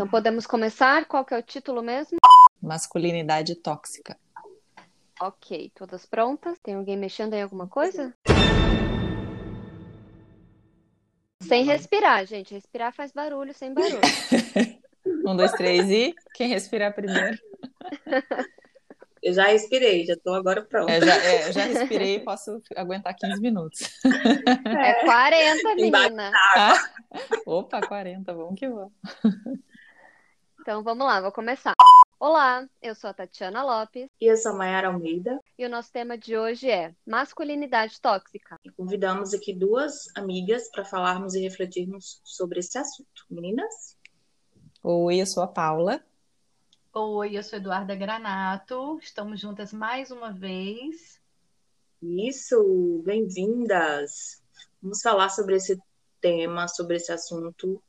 Então podemos começar? Qual que é o título mesmo? Masculinidade tóxica. Ok, todas prontas? Tem alguém mexendo em alguma coisa? Sem respirar, gente. Respirar faz barulho, sem barulho. um, dois, três e quem respirar primeiro? Eu já respirei, já estou agora pronta. É, já, é, já respirei e posso aguentar 15 minutos. É 40, menina. Ah, opa, 40, vamos que vamos. Então vamos lá, vou começar. Olá, eu sou a Tatiana Lopes. E eu sou a Mayara Almeida. E o nosso tema de hoje é masculinidade tóxica. E convidamos aqui duas amigas para falarmos e refletirmos sobre esse assunto. Meninas? Oi, eu sou a Paula. Oi, eu sou Eduarda Granato. Estamos juntas mais uma vez. Isso, bem-vindas. Vamos falar sobre esse tema, sobre esse assunto.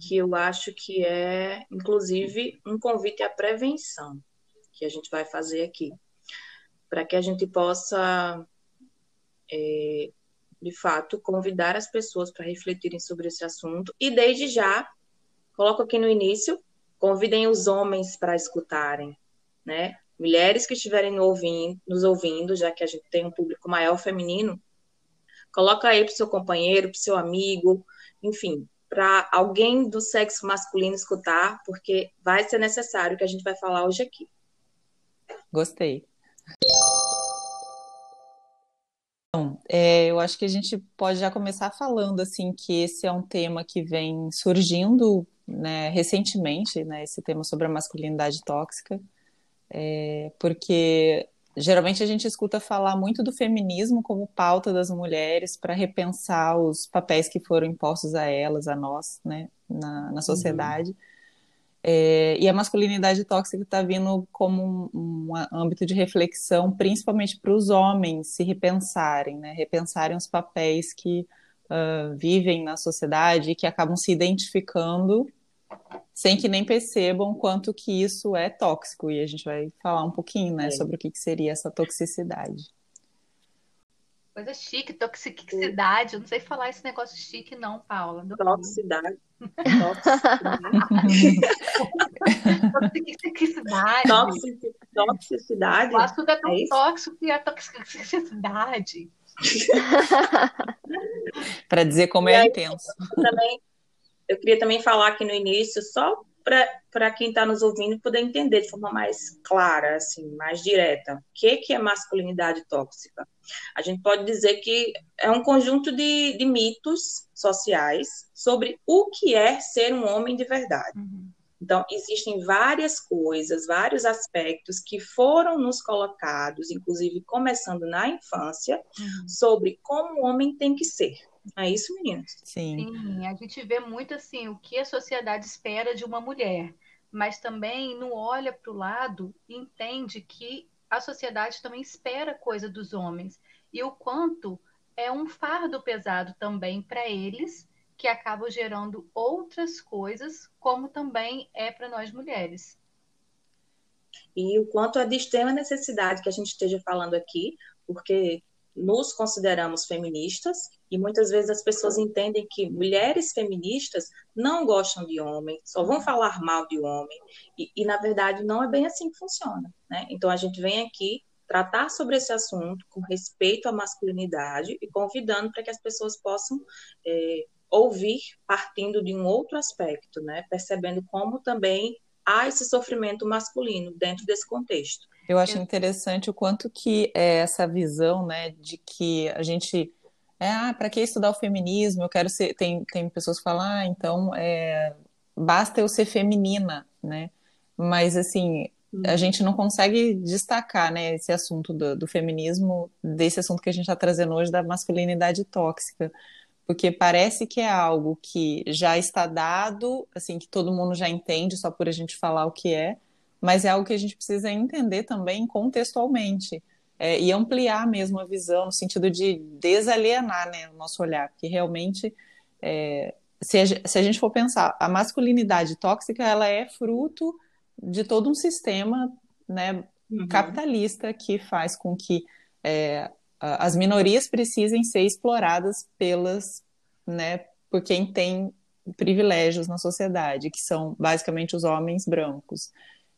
Que eu acho que é, inclusive, um convite à prevenção que a gente vai fazer aqui, para que a gente possa, é, de fato, convidar as pessoas para refletirem sobre esse assunto e, desde já, coloco aqui no início Convidem os homens para escutarem, né? Mulheres que estiverem ouvindo, nos ouvindo, já que a gente tem um público maior feminino, coloca aí para seu companheiro, para seu amigo, enfim, para alguém do sexo masculino escutar, porque vai ser necessário que a gente vai falar hoje aqui. Gostei. Então, é, eu acho que a gente pode já começar falando assim que esse é um tema que vem surgindo né, recentemente, né, esse tema sobre a masculinidade tóxica, é, porque geralmente a gente escuta falar muito do feminismo como pauta das mulheres para repensar os papéis que foram impostos a elas, a nós, né, na, na sociedade. Uhum. É, e a masculinidade tóxica está vindo como um, um, âmbito de reflexão, principalmente para os homens se repensarem, né, repensarem os papéis que uh, vivem na sociedade e que acabam se identificando sem que nem percebam quanto que isso é tóxico. E a gente vai falar um pouquinho, né, é. sobre o que, que seria essa toxicidade. Coisa chique, toxicidade. Eu não sei falar esse negócio chique, não, Paula. Toxicidade. Toxicidade. Toxicidade. O assunto é tão é tóxico que é toxicidade. Para dizer como é intenso. Também eu queria também falar aqui no início, só para quem está nos ouvindo poder entender de forma mais clara, assim, mais direta, o que, que é masculinidade tóxica. A gente pode dizer que é um conjunto de, de mitos sociais sobre o que é ser um homem de verdade. Uhum. Então, existem várias coisas, vários aspectos que foram nos colocados, inclusive começando na infância, uhum. sobre como o homem tem que ser. É isso, meninas? Sim. Sim, a gente vê muito assim o que a sociedade espera de uma mulher, mas também não olha para o lado e entende que a sociedade também espera coisa dos homens e o quanto é um fardo pesado também para eles que acabam gerando outras coisas, como também é para nós mulheres. E o quanto é de extrema necessidade que a gente esteja falando aqui, porque nos consideramos feministas e muitas vezes as pessoas entendem que mulheres feministas não gostam de homem, só vão falar mal de homem, e, e na verdade não é bem assim que funciona. Né? Então a gente vem aqui tratar sobre esse assunto com respeito à masculinidade e convidando para que as pessoas possam é, ouvir partindo de um outro aspecto, né? percebendo como também há esse sofrimento masculino dentro desse contexto. Eu acho interessante o quanto que é essa visão, né, de que a gente é, ah, para que estudar o feminismo? Eu quero ser. Tem, tem pessoas que falam, ah, então é, basta eu ser feminina, né? Mas assim, a uhum. gente não consegue destacar, né, esse assunto do, do feminismo desse assunto que a gente está trazendo hoje da masculinidade tóxica, porque parece que é algo que já está dado, assim, que todo mundo já entende só por a gente falar o que é, mas é algo que a gente precisa entender também contextualmente é, e ampliar mesmo a visão, no sentido de desalienar né, o nosso olhar, porque realmente, é, se, a, se, a, gente for pensar, a masculinidade tóxica ela é fruto de todo um sistema né, uhum. capitalista que faz com que é, as minorias precisem ser exploradas pelas, né, por quem tem privilégios na sociedade, que são basicamente os homens brancos.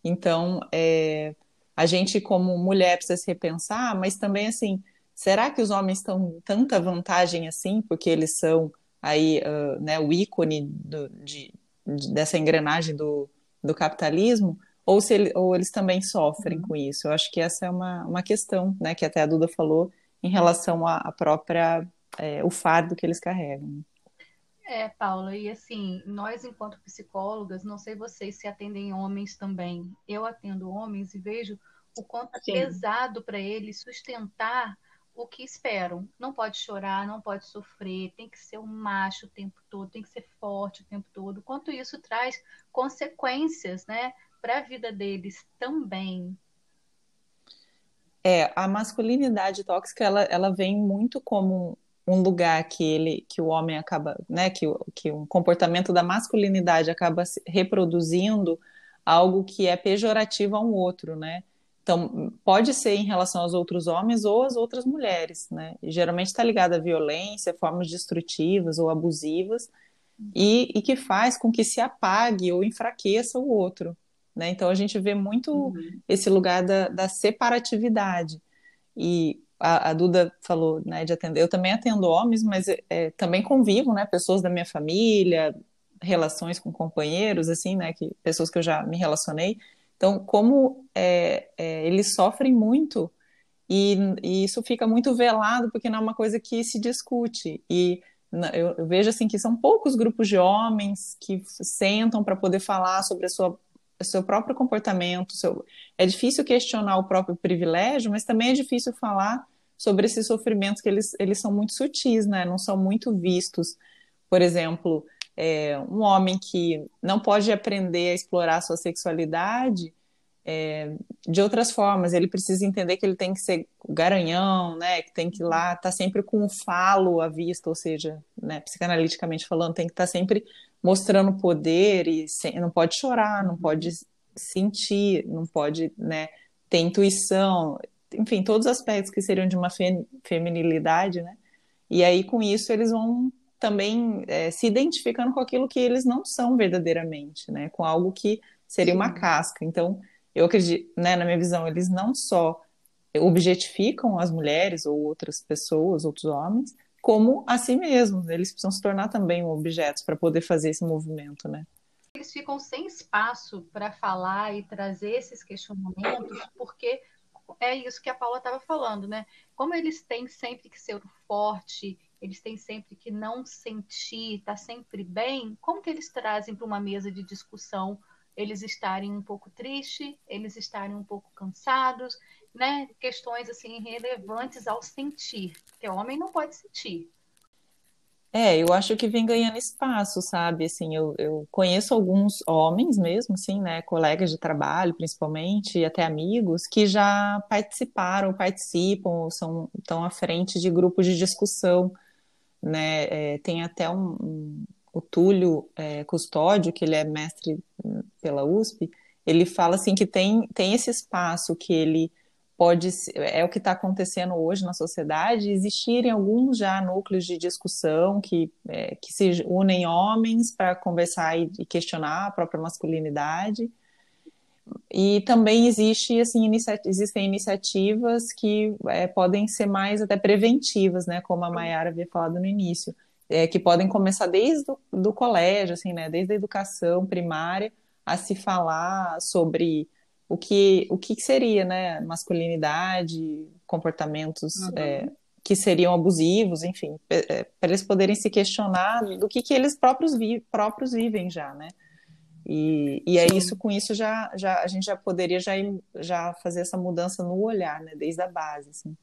Então, é, a gente como mulher precisa se repensar, mas também assim, será que os homens estão tanta vantagem assim, porque eles são aí uh, né, o ícone do, de, de, dessa engrenagem do, do capitalismo? Ou, se ele, ou eles também sofrem uhum. com isso? Eu acho que essa é uma, uma questão, né, que até a Duda falou, em relação à, à própria, é, o fardo que eles carregam. É, Paula, e assim, nós enquanto psicólogas, não sei vocês se atendem homens também. Eu atendo homens e vejo o quanto é pesado para eles sustentar o que esperam. Não pode chorar, não pode sofrer, tem que ser um macho o tempo todo, tem que ser forte o tempo todo. Quanto isso traz consequências, né, para a vida deles também. É, a masculinidade tóxica, ela, ela vem muito como um lugar que ele que o homem acaba, né, que, que um comportamento da masculinidade acaba reproduzindo algo que é pejorativo a um outro, né? Então, pode ser em relação aos outros homens ou às outras mulheres, né? E, geralmente está ligado à violência, formas destrutivas ou abusivas, e, e, que faz com que se apague ou enfraqueça o outro, né? Então, a gente vê muito uhum. esse lugar da, da separatividade. E a, a, Duda falou, né, de atender. Eu também atendo homens, mas é, também convivo, né, pessoas da minha família, relações com companheiros, assim, né, que pessoas que eu já me relacionei. Então, como é, é, eles sofrem muito e, e, isso fica muito velado porque não é uma coisa que se discute. E eu, eu vejo assim que são poucos grupos de homens que sentam para poder falar sobre a sua seu próprio comportamento. Seu... É difícil questionar o próprio privilégio, mas também é difícil falar sobre esses sofrimentos que eles, eles são muito sutis, né? Não são muito vistos. Por exemplo, é, um homem que não pode aprender a explorar sua sexualidade é, de outras formas. Ele precisa entender que ele tem que ser garanhão, né? Que tem que ir lá, tá sempre com o falo à vista, ou seja, né, psicanaliticamente falando, tem que estar tá sempre mostrando poder e sem, não pode chorar, não pode sentir, não pode, né, ter intuição enfim, todos os aspectos que seriam de uma fe feminilidade, né? E aí, com isso, eles vão também é, se identificando com aquilo que eles não são verdadeiramente, né? Com algo que seria Sim. uma casca. Então, eu acredito, né, na minha visão, eles não só objetificam as mulheres ou outras pessoas, outros homens, como a si mesmos. Eles precisam se tornar também objetos para poder fazer esse movimento, né? Eles ficam sem espaço para falar e trazer esses questionamentos, porque é isso que a Paula estava falando, né? Como eles têm sempre que ser forte, eles têm sempre que não sentir, tá sempre bem, como que eles trazem para uma mesa de discussão eles estarem um pouco tristes, eles estarem um pouco cansados, né? Questões assim relevantes ao sentir. Porque homem não pode sentir. É, eu acho que vem ganhando espaço, sabe? Assim, eu, eu conheço alguns homens mesmo, assim, né? Colegas de trabalho, principalmente, e até amigos, que já participaram, participam, são, estão à frente de grupos de discussão, né? É, tem até um, um o Túlio é, Custódio, que ele é mestre pela USP, ele fala assim que tem, tem esse espaço que ele pode é o que está acontecendo hoje na sociedade existirem alguns já núcleos de discussão que, é, que se unem homens para conversar e, e, questionar a própria masculinidade. E também existe assim inicia existem iniciativas que é, podem ser mais até preventivas né como a Mayara havia falado no início. É, que podem começar desde do, do colégio assim né desde a educação primária a se falar sobre o que, o que seria, né, masculinidade, comportamentos uhum. é, que seriam abusivos, enfim, é, para eles poderem se questionar do que, que eles próprios, vi, próprios vivem já, né? E, e é isso, com isso já, já a gente já poderia já, já fazer essa mudança no olhar, né, desde a base, assim.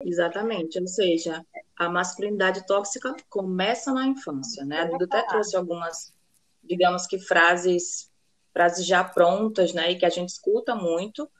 Exatamente, ou seja, a masculinidade tóxica começa na infância, né? A Duda até trouxe algumas, digamos que frases frases já prontas, né, e que a gente escuta muito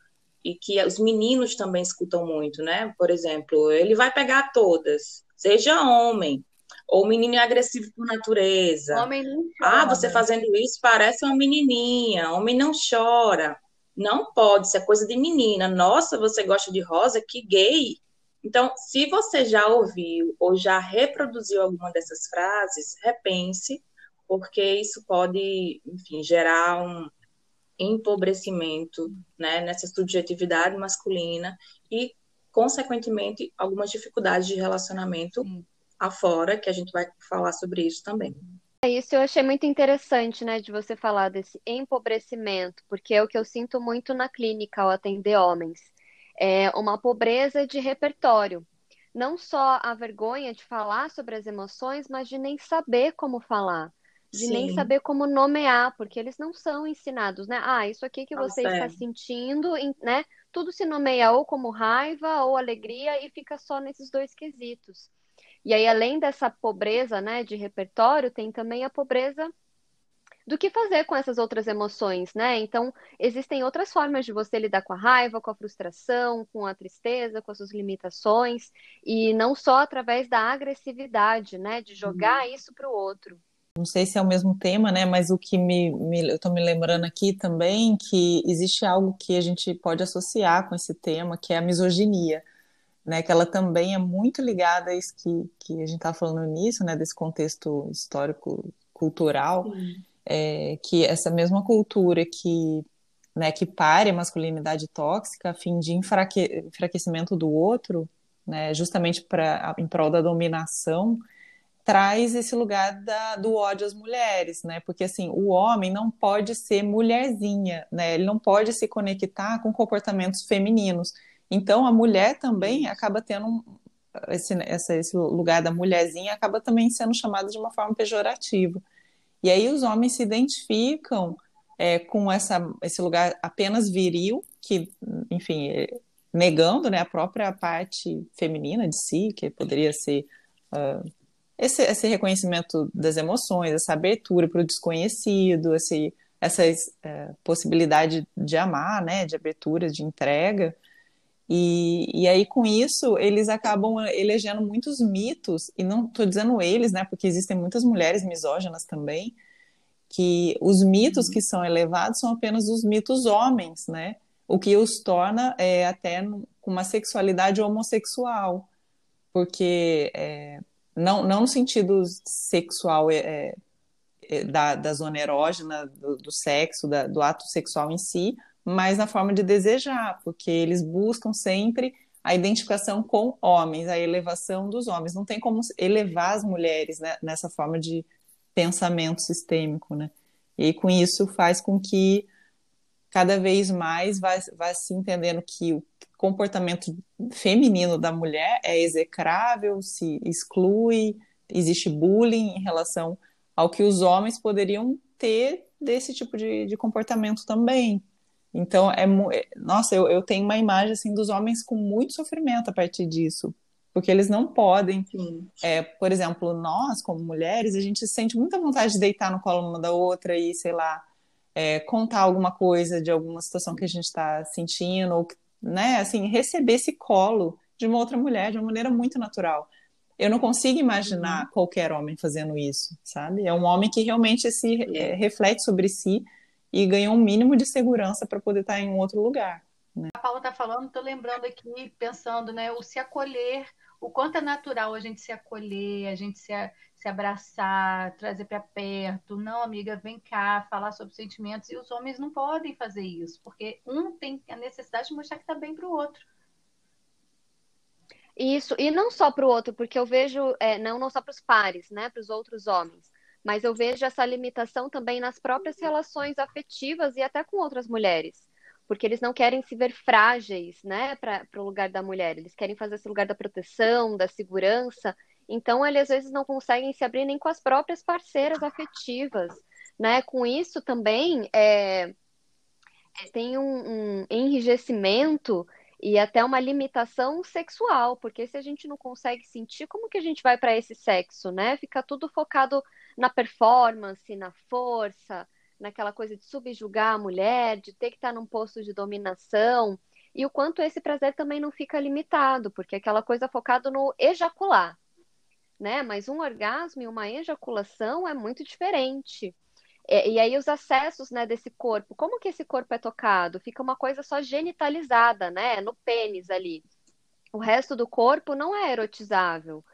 e que os meninos também escutam muito, né? Por exemplo, ele vai pegar todas, seja homem, ou menino é agressivo por natureza. Homem não chora. Ah, você fazendo isso parece uma menininha. Homem não chora. Não pode, isso é coisa de menina. Nossa, você gosta de rosa? Que gay. Então, se você já ouviu ou já reproduziu alguma dessas frases, repense porque isso pode, enfim, gerar um empobrecimento né, nessa subjetividade masculina e, consequentemente, algumas dificuldades de relacionamento Sim. afora, que a gente vai falar sobre isso também. É isso eu achei muito interessante, né, de você falar desse empobrecimento, porque é o que eu sinto muito na clínica ao atender homens. É uma pobreza de repertório. Não só a vergonha de falar sobre as emoções, mas de nem saber como falar de Sim. nem saber como nomear, porque eles não são ensinados, né? Ah, isso aqui que você Nossa, está é. sentindo, né? Tudo se nomeia ou como raiva ou alegria e fica só nesses dois quesitos. E aí, além dessa pobreza, né, de repertório, tem também a pobreza do que fazer com essas outras emoções, né? Então, existem outras formas de você lidar com a raiva, com a frustração, com a tristeza, com as suas limitações, e não só através da agressividade, né? De jogar uhum. isso para o outro não sei se é o mesmo tema, né? Mas o que me, me eu estou me lembrando aqui também que existe algo que a gente pode associar com esse tema, que é a misoginia, né? Que ela também é muito ligada a isso que, que a gente está falando início, né? Desse contexto histórico cultural, é, que essa mesma cultura que né, que pare a masculinidade tóxica a fim de enfraque, enfraquecimento do outro, né, justamente para em prol da dominação, traz esse lugar da, do ódio às mulheres, né? Porque assim, o homem não pode ser mulherzinha, né? Ele não pode se conectar com comportamentos femininos. Então a mulher também acaba tendo um, esse, esse lugar da mulherzinha acaba também sendo chamado de uma forma pejorativa. E aí os homens se identificam é, com essa, esse lugar apenas viril, que, enfim, é, negando né, a própria parte feminina de si, que poderia ser uh, esse, esse reconhecimento das emoções, essa abertura para o desconhecido, esse, essa é, possibilidade de amar, né, de abertura, de entrega. E, e aí, com isso, eles acabam elegendo muitos mitos, e não estou dizendo eles, né, porque existem muitas mulheres misóginas também, que os mitos que são elevados são apenas os mitos homens, né, o que os torna é, até com uma sexualidade homossexual, porque é, não, não no sentido sexual é, é, é, da, da zona erógena, do, do sexo, da, do ato sexual em si, mas na forma de desejar, porque eles buscam sempre a identificação com homens, a elevação dos homens. Não tem como elevar as mulheres né, nessa forma de pensamento sistêmico, né? E com isso faz com que cada vez mais vai, vai se entendendo que o comportamento feminino da mulher é execrável, se exclui, existe bullying em relação ao que os homens poderiam ter desse tipo de, de comportamento também. Então, é, é nossa, eu, eu tenho uma imagem assim dos homens com muito sofrimento a partir disso, porque eles não podem, é, por exemplo, nós como mulheres, a gente sente muita vontade de deitar no colo uma da outra e, sei lá, é, contar alguma coisa de alguma situação que a gente está sentindo, ou, né, assim, receber esse colo de uma outra mulher de uma maneira muito natural. Eu não consigo imaginar uhum. qualquer homem fazendo isso, sabe? É um homem que realmente se é, reflete sobre si e ganha um mínimo de segurança para poder estar em um outro lugar. Né? A Paula está falando, estou lembrando aqui, pensando, né, o se acolher, o quanto é natural a gente se acolher, a gente se, se abraçar, trazer para perto. Não, amiga, vem cá, falar sobre sentimentos. E os homens não podem fazer isso, porque um tem a necessidade de mostrar que está bem para o outro. Isso, e não só para o outro, porque eu vejo, é, não, não só para os pares, né, para os outros homens, mas eu vejo essa limitação também nas próprias relações afetivas e até com outras mulheres porque eles não querem se ver frágeis, né, para o lugar da mulher. Eles querem fazer esse lugar da proteção, da segurança. Então, eles às vezes não conseguem se abrir nem com as próprias parceiras afetivas, né? Com isso também é, tem um, um enrijecimento e até uma limitação sexual, porque se a gente não consegue sentir, como que a gente vai para esse sexo, né? Fica tudo focado na performance, na força, naquela coisa de subjugar a mulher, de ter que estar num posto de dominação, e o quanto esse prazer também não fica limitado, porque é aquela coisa focada no ejacular, né? Mas um orgasmo e uma ejaculação é muito diferente. E, e aí os acessos, né, desse corpo, como que esse corpo é tocado? Fica uma coisa só genitalizada, né? No pênis ali. O resto do corpo não é erotizável.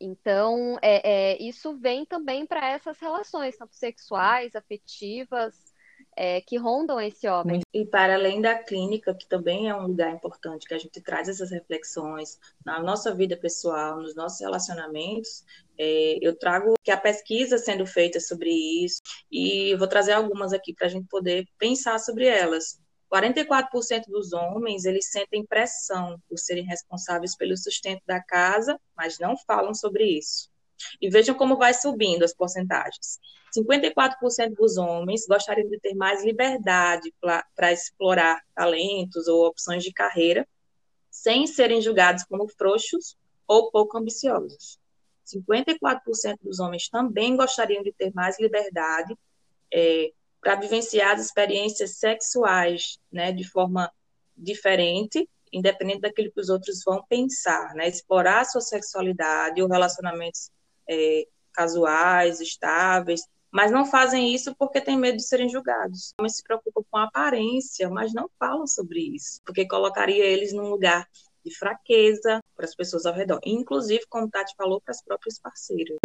Então, é, é, isso vem também para essas relações, tanto sexuais, afetivas, é, que rondam esse homem. E para além da clínica, que também é um lugar importante, que a gente traz essas reflexões na nossa vida pessoal, nos nossos relacionamentos, é, eu trago que a pesquisa sendo feita sobre isso, e vou trazer algumas aqui para a gente poder pensar sobre elas. 44% dos homens, eles sentem pressão por serem responsáveis pelo sustento da casa, mas não falam sobre isso. E vejam como vai subindo as porcentagens. 54% dos homens gostariam de ter mais liberdade para explorar talentos ou opções de carreira, sem serem julgados como frouxos ou pouco ambiciosos. 54% dos homens também gostariam de ter mais liberdade é, para vivenciar as experiências sexuais né, de forma diferente, independente daquilo que os outros vão pensar, né? explorar a sua sexualidade ou relacionamentos é, casuais, estáveis, mas não fazem isso porque têm medo de serem julgados. Homens se preocupam com a aparência, mas não falam sobre isso, porque colocaria eles num lugar de fraqueza para as pessoas ao redor, inclusive, como Tati falou, para as próprias parceiras.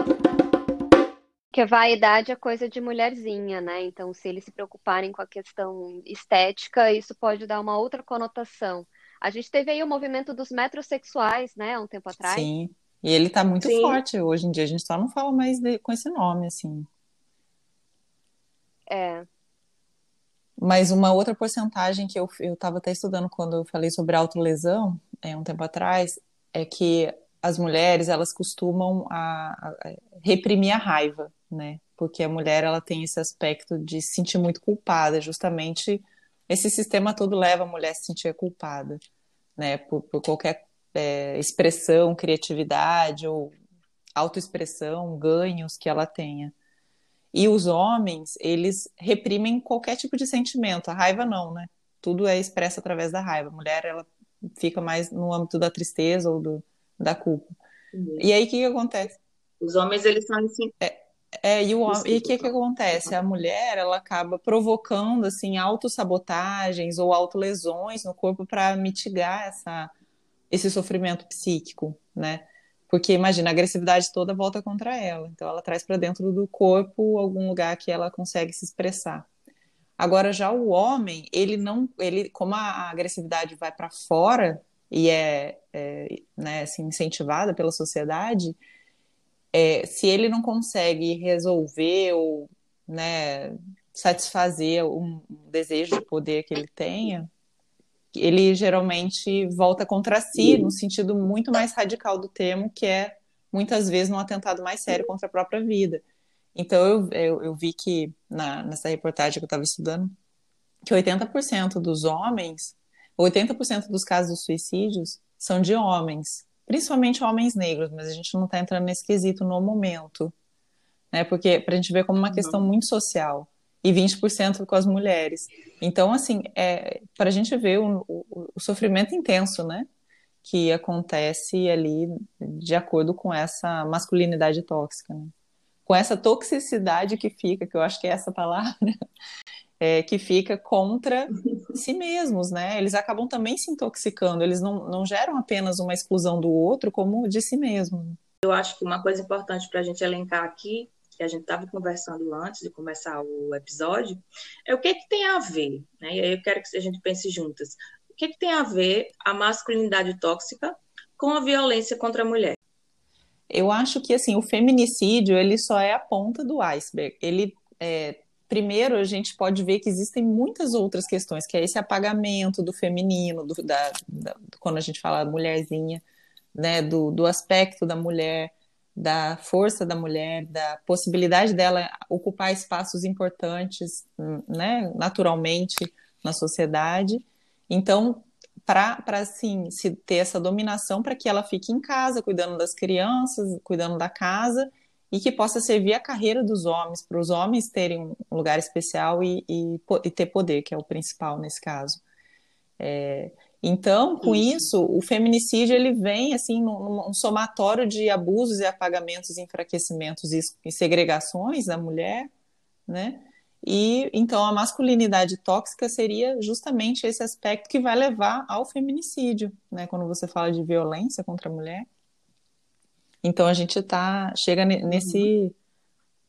Que a vaidade é coisa de mulherzinha, né? Então, se eles se preocuparem com a questão estética, isso pode dar uma outra conotação. A gente teve aí o movimento dos metrosexuais, né, um tempo atrás. Sim. E ele tá muito Sim. forte hoje em dia. A gente só não fala mais de, com esse nome, assim. É. Mas uma outra porcentagem que eu estava até estudando quando eu falei sobre autolesão, é, um tempo atrás, é que as mulheres, elas costumam a, a reprimir a raiva né? Porque a mulher ela tem esse aspecto de se sentir muito culpada, justamente esse sistema todo leva a mulher a se sentir culpada, né? Por, por qualquer é, expressão, criatividade ou autoexpressão, ganhos que ela tenha. E os homens, eles reprimem qualquer tipo de sentimento, a raiva não, né? Tudo é expresso através da raiva. A mulher, ela fica mais no âmbito da tristeza ou do, da culpa. Uhum. E aí, o que, que acontece? Os homens, eles são assim. É, é, e o e que que acontece? A mulher, ela acaba provocando assim autossabotagens ou autolesões no corpo para mitigar essa esse sofrimento psíquico, né? Porque imagina, a agressividade toda volta contra ela. Então ela traz para dentro do corpo algum lugar que ela consegue se expressar. Agora já o homem, ele não, ele como a agressividade vai para fora e é, é né, assim, incentivada pela sociedade, é, se ele não consegue resolver ou né, satisfazer um, um desejo de poder que ele tenha, ele geralmente volta contra si, no sentido muito mais radical do termo, que é muitas vezes um atentado mais sério contra a própria vida. Então eu, eu, eu vi que na, nessa reportagem que eu estava estudando, que 80% dos homens, 80% dos casos de suicídios são de homens principalmente homens negros, mas a gente não está entrando nesse quesito no momento, né? Porque para a gente ver como uma questão uhum. muito social e 20% com as mulheres. Então, assim, é, para a gente ver o, o, o, sofrimento intenso, né? Que acontece ali de acordo com essa masculinidade tóxica, né? Com essa toxicidade que fica, que eu acho que é essa palavra, é, que fica contra si mesmos, né? Eles acabam também se intoxicando, eles não, não geram apenas uma exclusão do outro, como de si mesmo. Eu acho que uma coisa importante para a gente elencar aqui, que a gente estava conversando antes de começar o episódio, é o que, que tem a ver, né? E aí eu quero que a gente pense juntas. O que, que tem a ver a masculinidade tóxica com a violência contra a mulher? Eu acho que assim o feminicídio ele só é a ponta do iceberg. Ele é, primeiro a gente pode ver que existem muitas outras questões, que é esse apagamento do feminino, do, da, da, quando a gente fala mulherzinha, né, do, do aspecto da mulher, da força da mulher, da possibilidade dela ocupar espaços importantes, né, naturalmente na sociedade. Então, para assim, se ter essa dominação para que ela fique em casa, cuidando das crianças, cuidando da casa, e que possa servir a carreira dos homens, para os homens terem um lugar especial e, e, e, ter poder, que é o principal nesse caso. É, então, com isso. isso. o feminicídio ele vem assim num, num, somatório de abusos e apagamentos, enfraquecimentos e, segregações da mulher, né? E então a masculinidade tóxica seria justamente esse aspecto que vai levar ao feminicídio, né? Quando você fala de violência contra a mulher. Então a gente tá chega nesse uhum.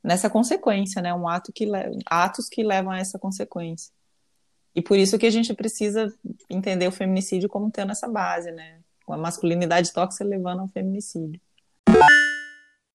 nessa consequência, né? Um ato que atos que levam a essa consequência. E por isso que a gente precisa entender o feminicídio como tendo essa base, né? A masculinidade tóxica levando ao feminicídio.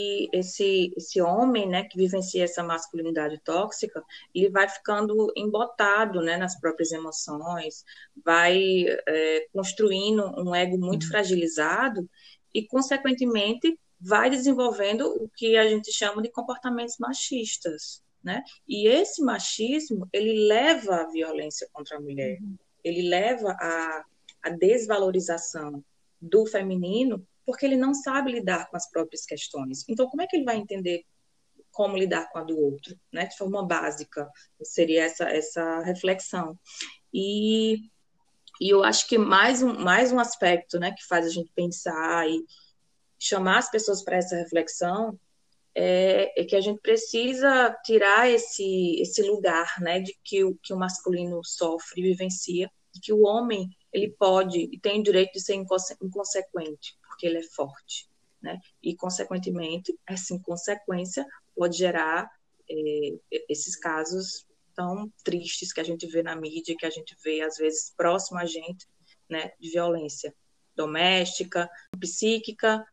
E esse, esse homem, né, que vivencia essa masculinidade tóxica, ele vai ficando embotado, né, nas próprias emoções, vai é, construindo um ego muito uhum. fragilizado e, consequentemente, vai desenvolvendo o que a gente chama de comportamentos machistas, né? E esse machismo, ele leva à violência contra a mulher, uhum. ele leva à, à desvalorização do feminino porque ele não sabe lidar com as próprias questões. Então, como é que ele vai entender como lidar com a do outro, né? De forma básica, seria essa essa reflexão. E, e eu acho que mais um mais um aspecto, né, que faz a gente pensar e chamar as pessoas para essa reflexão é, é, que a gente precisa tirar esse esse lugar, né, de que o que o masculino sofre, vivencia, de que o homem ele pode e tem o direito de ser inconsequente, porque ele é forte, né? E, consequentemente, essa inconsequência pode gerar é, esses casos tão tristes que a gente vê na mídia, que a gente vê, às vezes, próximo a gente, né, de violência doméstica, psíquica.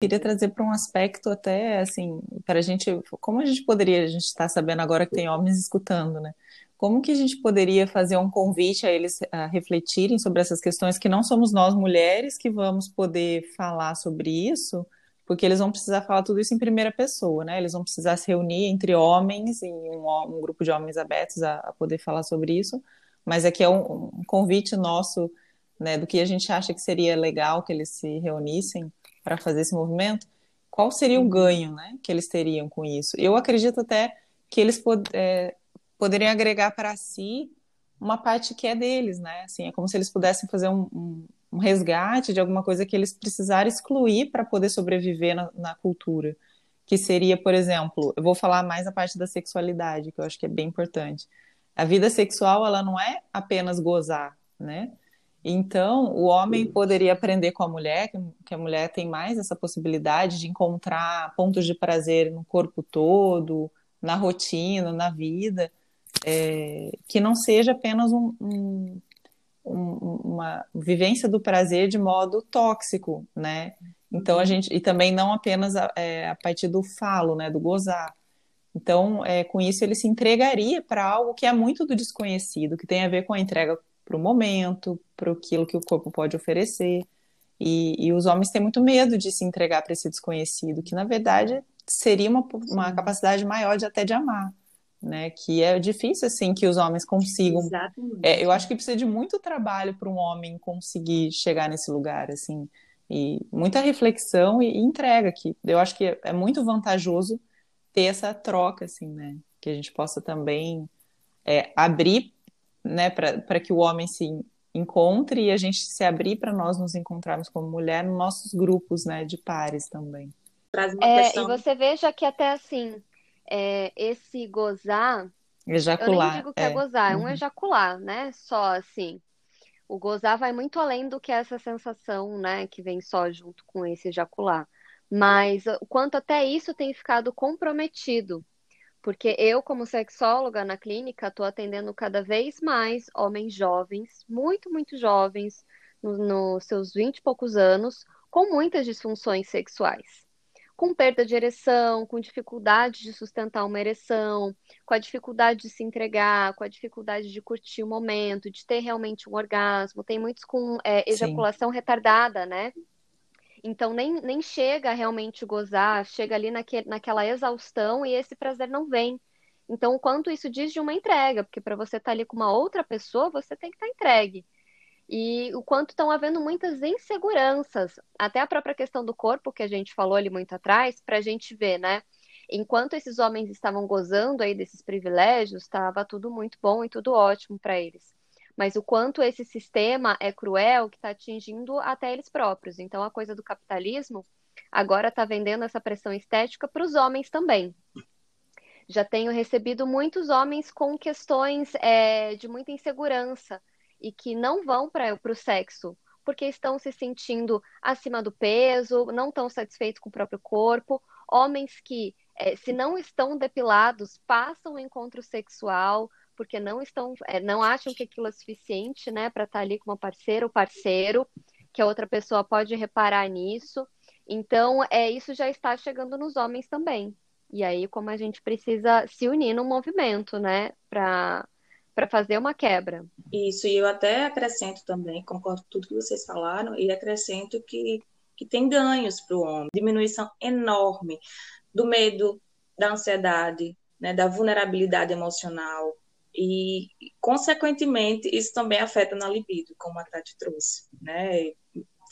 Queria trazer para um aspecto até, assim, para a gente, como a gente poderia, a gente está sabendo agora que tem homens escutando, né? Como que a gente poderia fazer um convite a eles a refletirem sobre essas questões que não somos nós mulheres que vamos poder falar sobre isso, porque eles vão precisar falar tudo isso em primeira pessoa, né? Eles vão precisar se reunir entre homens em um, um grupo de homens abertos a, a, poder falar sobre isso. Mas aqui é um, um convite nosso, né, do que a gente acha que seria legal que eles se reunissem para fazer esse movimento. Qual seria o uhum. ganho, né, que eles teriam com isso? Eu acredito até que eles é, poderiam agregar para si uma parte que é deles, né? Assim, é como se eles pudessem fazer um, um, um resgate de alguma coisa que eles precisaram excluir para poder sobreviver na, na, cultura. Que seria, por exemplo, eu vou falar mais a parte da sexualidade, que eu acho que é bem importante. A vida sexual, ela não é apenas gozar, né? Então, o homem poderia aprender com a mulher, que a mulher tem mais essa possibilidade de encontrar pontos de prazer no corpo todo, na rotina, na vida, é, que não seja apenas um, um, um, uma vivência do prazer de modo tóxico, né? Então a uhum. gente e também não apenas a, é, a partir do falo, né, do gozar. Então, é, com isso ele se entregaria para algo que é muito do desconhecido, que tem a ver com a entrega para o momento, para aquilo que o corpo pode oferecer. E, e, os homens têm muito medo de se entregar para esse desconhecido, que na verdade seria uma, uma capacidade maior de até de amar né? Que é difícil assim que os homens consigam. É, eu acho que precisa de muito trabalho para um homem conseguir chegar nesse lugar, assim, e muita reflexão e, e entrega aqui. Eu acho que é, é, muito vantajoso ter essa troca, assim, né? Que a gente possa também é, abrir, né, para que o homem se encontre e a gente se abrir para nós nos encontrarmos como mulher nos nossos grupos, né, de pares também. É, questão... E você veja que até assim é, esse gozar. Ejacular. Eu nem digo que é, é gozar, é um uhum. ejacular, né? Só assim. O gozar vai muito além do que essa sensação, né, que vem só junto com esse ejacular. Mas o quanto até isso tem ficado comprometido. Porque eu, como sexóloga na clínica, estou atendendo cada vez mais homens jovens, muito, muito jovens, nos no seus vinte e poucos anos, com muitas disfunções sexuais com perda de ereção, com dificuldade de sustentar uma ereção, com a dificuldade de se entregar, com a dificuldade de curtir o momento, de ter realmente um orgasmo. Tem muitos com é, ejaculação Sim. retardada, né? Então nem, nem chega realmente gozar, chega ali naque, naquela exaustão e esse prazer não vem. Então, o quanto isso diz de uma entrega, porque para você estar tá ali com uma outra pessoa, você tem que estar tá entregue e o quanto estão havendo muitas inseguranças, até a própria questão do corpo que a gente falou ali muito atrás, para a gente ver, né? Enquanto esses homens estavam gozando aí desses privilégios, estava tudo muito bom e tudo ótimo para eles. Mas o quanto esse sistema é cruel que está atingindo até eles próprios. Então, a coisa do capitalismo agora está vendendo essa pressão estética para os homens também. Já tenho recebido muitos homens com questões é, de muita insegurança e que não vão para o sexo porque estão se sentindo acima do peso, não estão satisfeitos com o próprio corpo, homens que, é, se não estão depilados, passam o encontro sexual porque não estão, é, não acham que aquilo é suficiente, né, para estar tá ali com uma parceira ou parceiro, que a outra pessoa pode reparar nisso. Então, é isso já está chegando nos homens também. E aí, como a gente precisa se unir no movimento, né, para para fazer uma quebra. Isso, e eu até acrescento também, concordo com tudo que vocês falaram, e acrescento que, que tem ganhos para o homem, diminuição enorme do medo, da ansiedade, né, da vulnerabilidade emocional, e, consequentemente, isso também afeta na libido, como a Tati trouxe, né?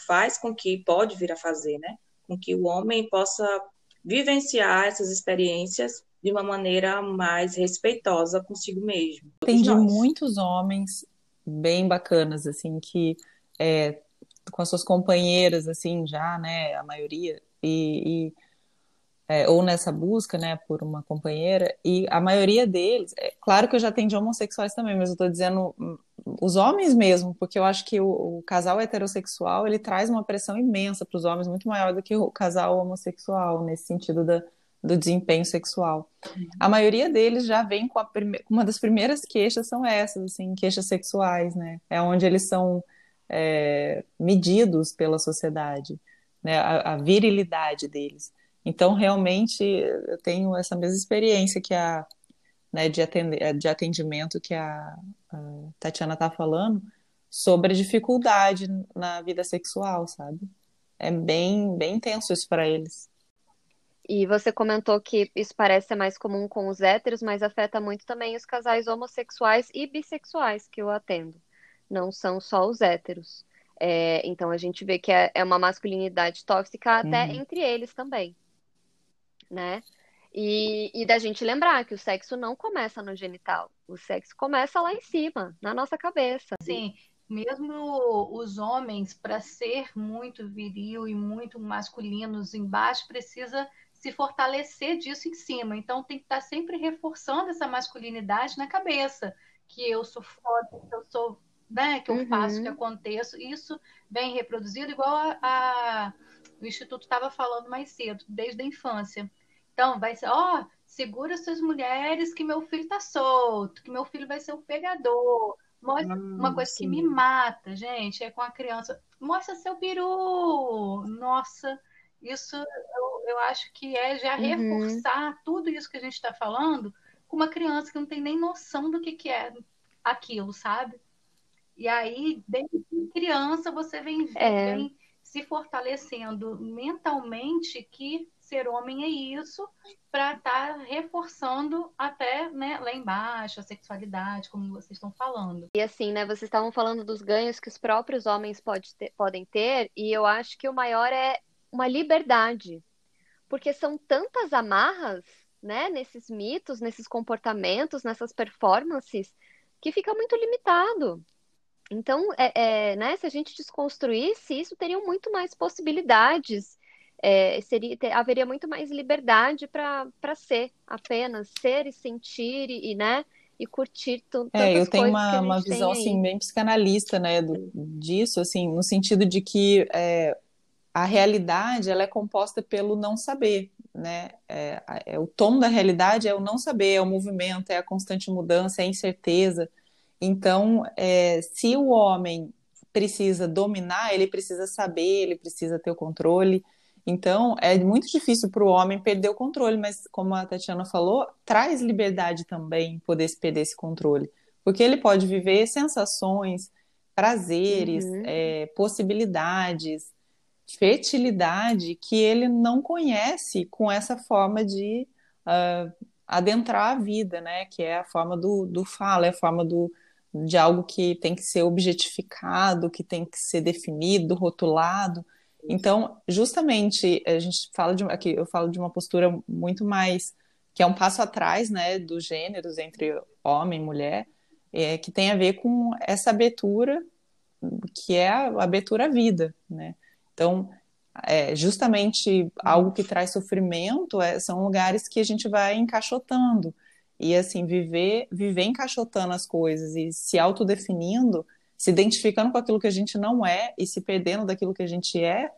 Faz com que, pode vir a fazer, né? Com que o homem possa vivenciar essas experiências de uma maneira mais respeitosa consigo mesmo. Tem muitos homens bem bacanas, assim, que é, com as suas companheiras, assim, já, né, a maioria, e, e é, ou nessa busca, né, por uma companheira, e a maioria deles, é claro que eu já atendi homossexuais também, mas eu estou dizendo hum, os homens mesmo, porque eu acho que o, o, casal heterossexual, ele traz uma pressão imensa para os homens, muito maior do que o casal homossexual, nesse sentido da, do desempenho sexual. Uhum. A maioria deles já vem com a prime... uma das primeiras queixas são essas, assim, queixas sexuais, né, é onde eles são é, medidos pela sociedade, né, a, a virilidade deles. Então, realmente, eu tenho essa mesma experiência que a, né, de, atender, de atendimento que a, a Tatiana está falando sobre a dificuldade na vida sexual, sabe? É bem, bem intenso isso para eles. E você comentou que isso parece ser mais comum com os héteros, mas afeta muito também os casais homossexuais e bissexuais que eu atendo. Não são só os héteros. É, então a gente vê que é, é uma masculinidade tóxica até uhum. entre eles também né? E, e da gente lembrar que o sexo não começa no genital, o sexo começa lá em cima, na nossa cabeça. Sim, mesmo os homens, para ser muito viril e muito masculinos embaixo, precisa se fortalecer disso em cima. Então tem que estar tá sempre reforçando essa masculinidade na cabeça, que eu sou foda, que eu sou, né, que eu uhum. faço, que aconteço. Isso vem reproduzido igual a, a o Instituto estava falando mais cedo, desde a infância. Então, vai ser, ó, oh, segura suas mulheres que meu filho tá solto, que meu filho vai ser o pegador. Mostra hum, uma coisa sim. que me mata, gente, é com a criança. Mostra seu peru. Nossa, isso eu, eu acho que é já uhum. reforçar tudo isso que a gente está falando com uma criança que não tem nem noção do que, que é aquilo, sabe? E aí, desde criança, você vem, é. vem se fortalecendo mentalmente que ser homem é isso, para estar tá reforçando até né, lá embaixo a sexualidade, como vocês estão falando. E assim, né, vocês estavam falando dos ganhos que os próprios homens pode ter, podem ter, e eu acho que o maior é uma liberdade. Porque são tantas amarras, né, nesses mitos, nesses comportamentos, nessas performances, que fica muito limitado. Então, é, é, né, se a gente desconstruísse isso, teriam muito mais possibilidades. É, seria, ter, haveria muito mais liberdade para ser apenas ser e sentir e, né, e curtir tudo. É, eu tenho uma, uma visão assim bem psicanalista, né, do, disso, assim, no sentido de que é, a realidade ela é composta pelo não saber, né? É, é, o tom da realidade é o não saber, é o movimento, é a constante mudança, é a incerteza. Então, é, se o homem precisa dominar, ele precisa saber, ele precisa ter o controle. Então, é muito difícil para o homem perder o controle, mas como a Tatiana falou, traz liberdade também poder perder esse controle, porque ele pode viver sensações, prazeres, uhum. é, possibilidades, fertilidade que ele não conhece com essa forma de uh, adentrar a vida, né? Que é a forma do, do fala, é a forma do, de algo que tem que ser objetificado, que tem que ser definido, rotulado. Então, justamente, a gente fala de aqui, eu falo de uma postura muito mais que é um passo atrás, né, dos gêneros entre homem e mulher, é, que tem a ver com essa abertura, que é a abertura à vida, né? Então, é, justamente algo que traz sofrimento é, são lugares que a gente vai encaixotando. E assim, viver, viver encaixotando as coisas e se autodefinindo se identificando com aquilo que a gente não é e se perdendo daquilo que a gente é,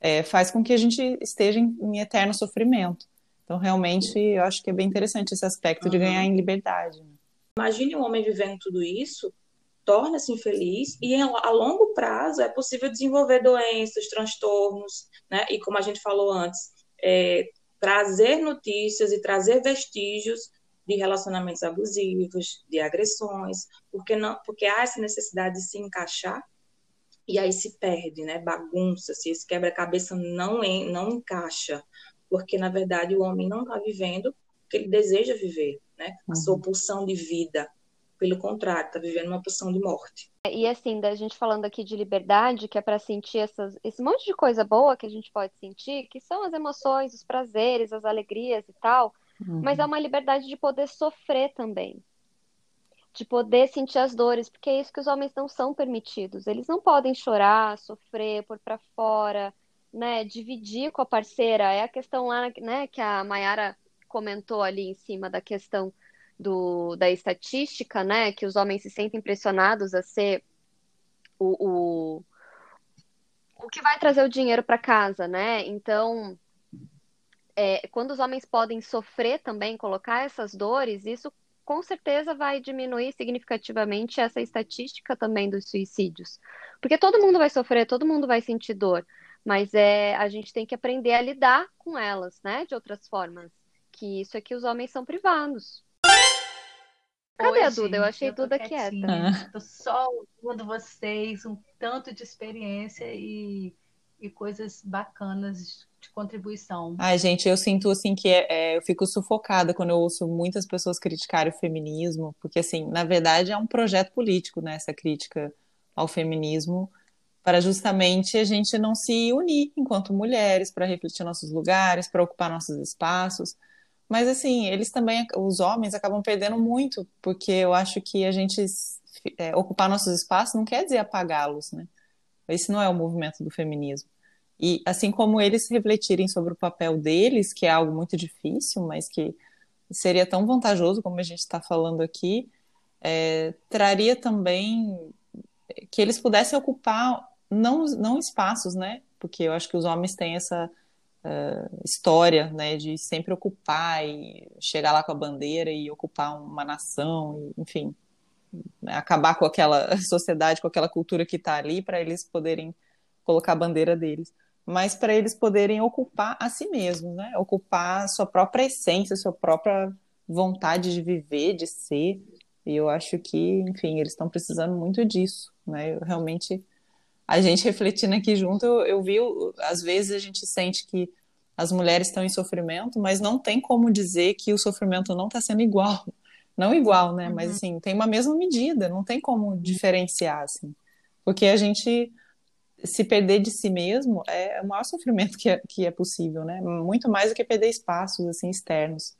é faz com que a gente esteja em, em, eterno sofrimento. Então, realmente, eu acho que é bem interessante esse aspecto uhum. de ganhar em liberdade. Né? Imagine um homem vivendo tudo isso, torna-se infeliz e a longo prazo é possível desenvolver doenças, transtornos, né? E como a gente falou antes, é, trazer notícias e trazer vestígios de relacionamentos abusivos, de agressões, porque não, porque há essa necessidade de se encaixar e aí se perde, né? Bagunça, se esse quebra-cabeça não não encaixa, porque na verdade o homem não está vivendo o que ele deseja viver, né? A sua uhum. pulsão de vida, pelo contrário, está vivendo uma pulsão de morte. E assim, da gente falando aqui de liberdade, que é para sentir essas, esse monte de coisa boa que a gente pode sentir, que são as emoções, os prazeres, as alegrias e tal, uhum. mas é uma liberdade de poder sofrer também. De poder sentir as dores, porque é isso que os homens não são permitidos. Eles não podem chorar, sofrer, pôr para fora, né, dividir com a parceira. É a questão lá, né, que a Mayara comentou ali em cima da questão do, da estatística, né, que os homens se sentem pressionados a ser o, o, o que vai trazer o dinheiro para casa, né? Então, é, quando os homens podem sofrer também, colocar essas dores, isso com certeza vai diminuir significativamente essa estatística também dos suicídios. Porque todo mundo vai sofrer, todo mundo vai sentir dor, mas é, a gente tem que aprender a lidar com elas, né, de outras formas. Que isso é que os homens são privados. Cadê a Duda? Eu achei eu Duda quieta. Tô só ouvindo vocês, um tanto de experiência e, e coisas bacanas de contribuição. Ai, gente, eu sinto assim que é, é, eu fico sufocada quando eu ouço muitas pessoas criticarem o feminismo, porque assim, na verdade é um projeto político, né, essa crítica ao feminismo, para justamente a gente não se unir enquanto mulheres, para refletir nossos lugares, para ocupar nossos espaços. Mas assim, eles também, os homens acabam perdendo muito, porque eu acho que a gente é, ocupar nossos espaços não quer dizer apagá-los, né? Esse não é o movimento do feminismo. E assim como eles refletirem sobre o papel deles, que é algo muito difícil, mas que seria tão vantajoso como a gente está falando aqui, é, traria também que eles pudessem ocupar não, não espaços, né? Porque eu acho que os homens têm essa uh, história, né, de sempre ocupar e chegar lá com a bandeira e ocupar uma nação, enfim, acabar com aquela sociedade, com aquela cultura que está ali, para eles poderem colocar a bandeira deles. Mas para eles poderem ocupar a si mesmos, né? Ocupar sua própria essência, sua própria vontade de viver, de ser. E eu acho que, enfim, eles estão precisando muito disso, né? Eu realmente a gente refletindo aqui junto, eu, eu vi, às vezes a gente sente que as mulheres estão em sofrimento, mas não tem como dizer que o sofrimento não está sendo igual. Não igual, né? Uhum. Mas assim, tem uma mesma medida, não tem como diferenciar, assim. Porque a gente se perder de si mesmo é o maior sofrimento que é, que é possível, né? Muito mais do que perder espaços assim externos.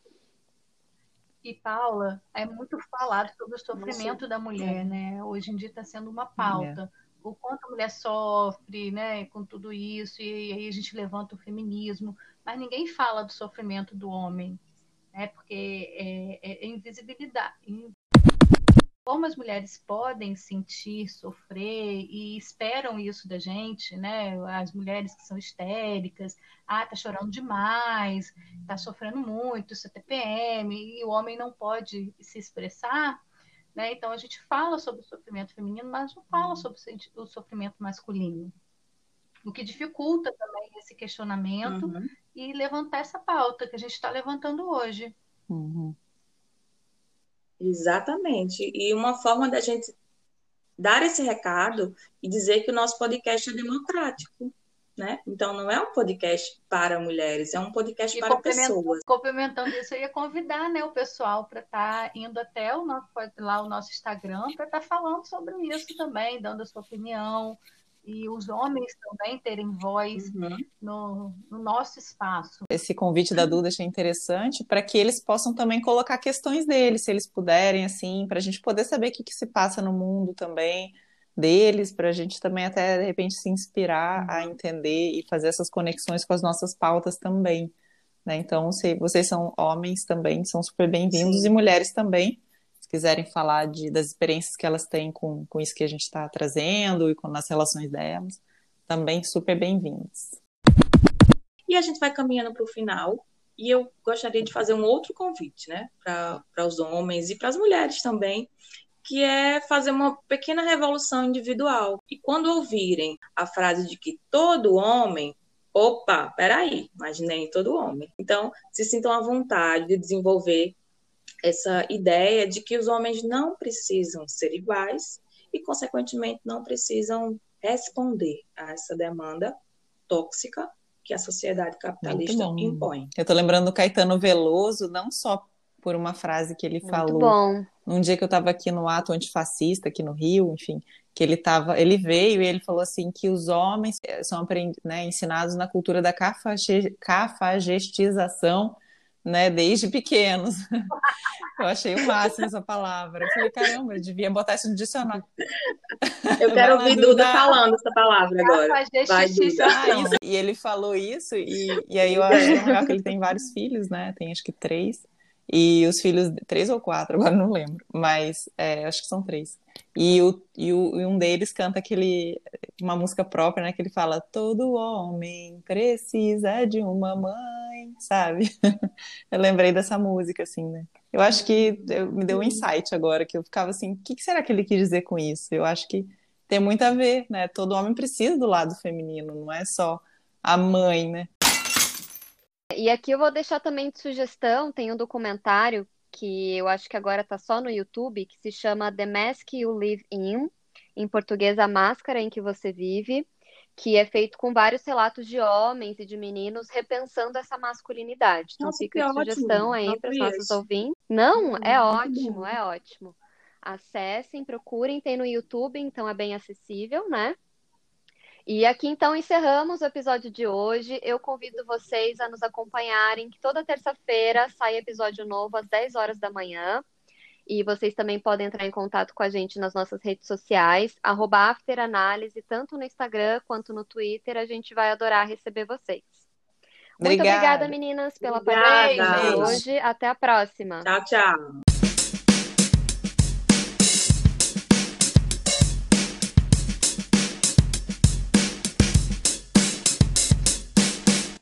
E Paula, é muito falado sobre o sofrimento Nossa. da mulher, é. né? Hoje em dia está sendo uma pauta. É o quanto a mulher sofre, né, com tudo isso, e aí a gente levanta o feminismo, mas ninguém fala do sofrimento do homem, né, porque é, é, é invisibilidade. Como as mulheres podem sentir, sofrer e esperam isso da gente, né? As mulheres que são histéricas, ah, tá chorando demais, tá sofrendo muito, isso é TPM, e o homem não pode se expressar, né? Então a gente fala sobre o sofrimento feminino, mas não fala sobre o sofrimento masculino. O que dificulta também esse questionamento uhum. E levantar essa pauta que a gente está levantando hoje. Uhum. Exatamente. E uma forma da gente dar esse recado e dizer que o nosso podcast é democrático né? Então não é um podcast para mulheres, é um podcast e para pessoas. Complementando isso, eu ia convidar né, o pessoal para estar tá indo até o nosso, lá o nosso Instagram para estar tá falando sobre isso também, dando a sua opinião. E os homens também terem voz uhum. no, no, nosso espaço. Esse convite da Duda achei interessante para que eles possam também colocar questões deles, se eles puderem, assim, para a gente poder saber o que, que se passa no mundo também deles, para a gente também até de repente se inspirar a uhum. entender e fazer essas conexões com as nossas pautas também. Né? Então, se vocês são homens também, são super bem-vindos, e mulheres também. Se quiserem falar de, das experiências que elas têm com, com isso que a gente está trazendo e com nas relações delas, também super bem-vindas. E a gente vai caminhando para o final. E eu gostaria de fazer um outro convite, né, para os homens e para as mulheres também, que é fazer uma pequena revolução individual. E quando ouvirem a frase de que todo homem, opa, peraí, mas nem todo homem. Então, se sintam à vontade de desenvolver essa ideia de que os homens não precisam ser iguais e, consequentemente, não precisam responder a essa demanda tóxica que a sociedade capitalista impõe. Eu estou lembrando do Caetano Veloso, não só por uma frase que ele Muito falou bom. num dia que eu estava aqui no ato antifascista aqui no Rio, enfim, que ele tava, ele veio e ele falou assim que os homens são né, ensinados na cultura da cafagestização né, desde pequenos. Eu achei o máximo essa palavra. Eu falei, caramba, eu devia botar isso no dicionário. Eu quero ouvir Duda, Duda falando essa palavra agora. Vai, Duda. Ah, e ele falou isso, e, e aí eu acho legal que ele tem vários filhos, né? Tem acho que três. E os filhos, três ou quatro, agora não lembro, mas é, acho que são três. E, o, e, o, e um deles canta aquele, uma música própria, né? Que ele fala: Todo homem precisa de uma mãe, sabe? eu lembrei dessa música, assim, né? Eu acho que eu, me deu um insight agora, que eu ficava assim: o que, que será que ele quis dizer com isso? Eu acho que tem muito a ver, né? Todo homem precisa do lado feminino, não é só a mãe, né? E aqui eu vou deixar também de sugestão, tem um documentário que eu acho que agora está só no YouTube, que se chama The Mask You Live In, em português A Máscara em que você vive, que é feito com vários relatos de homens e de meninos repensando essa masculinidade. Então Nossa, fica a sugestão ótimo. aí para os nossos ouvintes. Não, é ótimo, é ótimo. Acessem, procurem, tem no YouTube, então é bem acessível, né? E aqui então encerramos o episódio de hoje. Eu convido vocês a nos acompanharem, que toda terça-feira sai episódio novo às 10 horas da manhã. E vocês também podem entrar em contato com a gente nas nossas redes sociais, afteranálise, tanto no Instagram quanto no Twitter. A gente vai adorar receber vocês. Muito obrigada, obrigada meninas, pela participação hoje. Até a próxima. Tchau, tchau.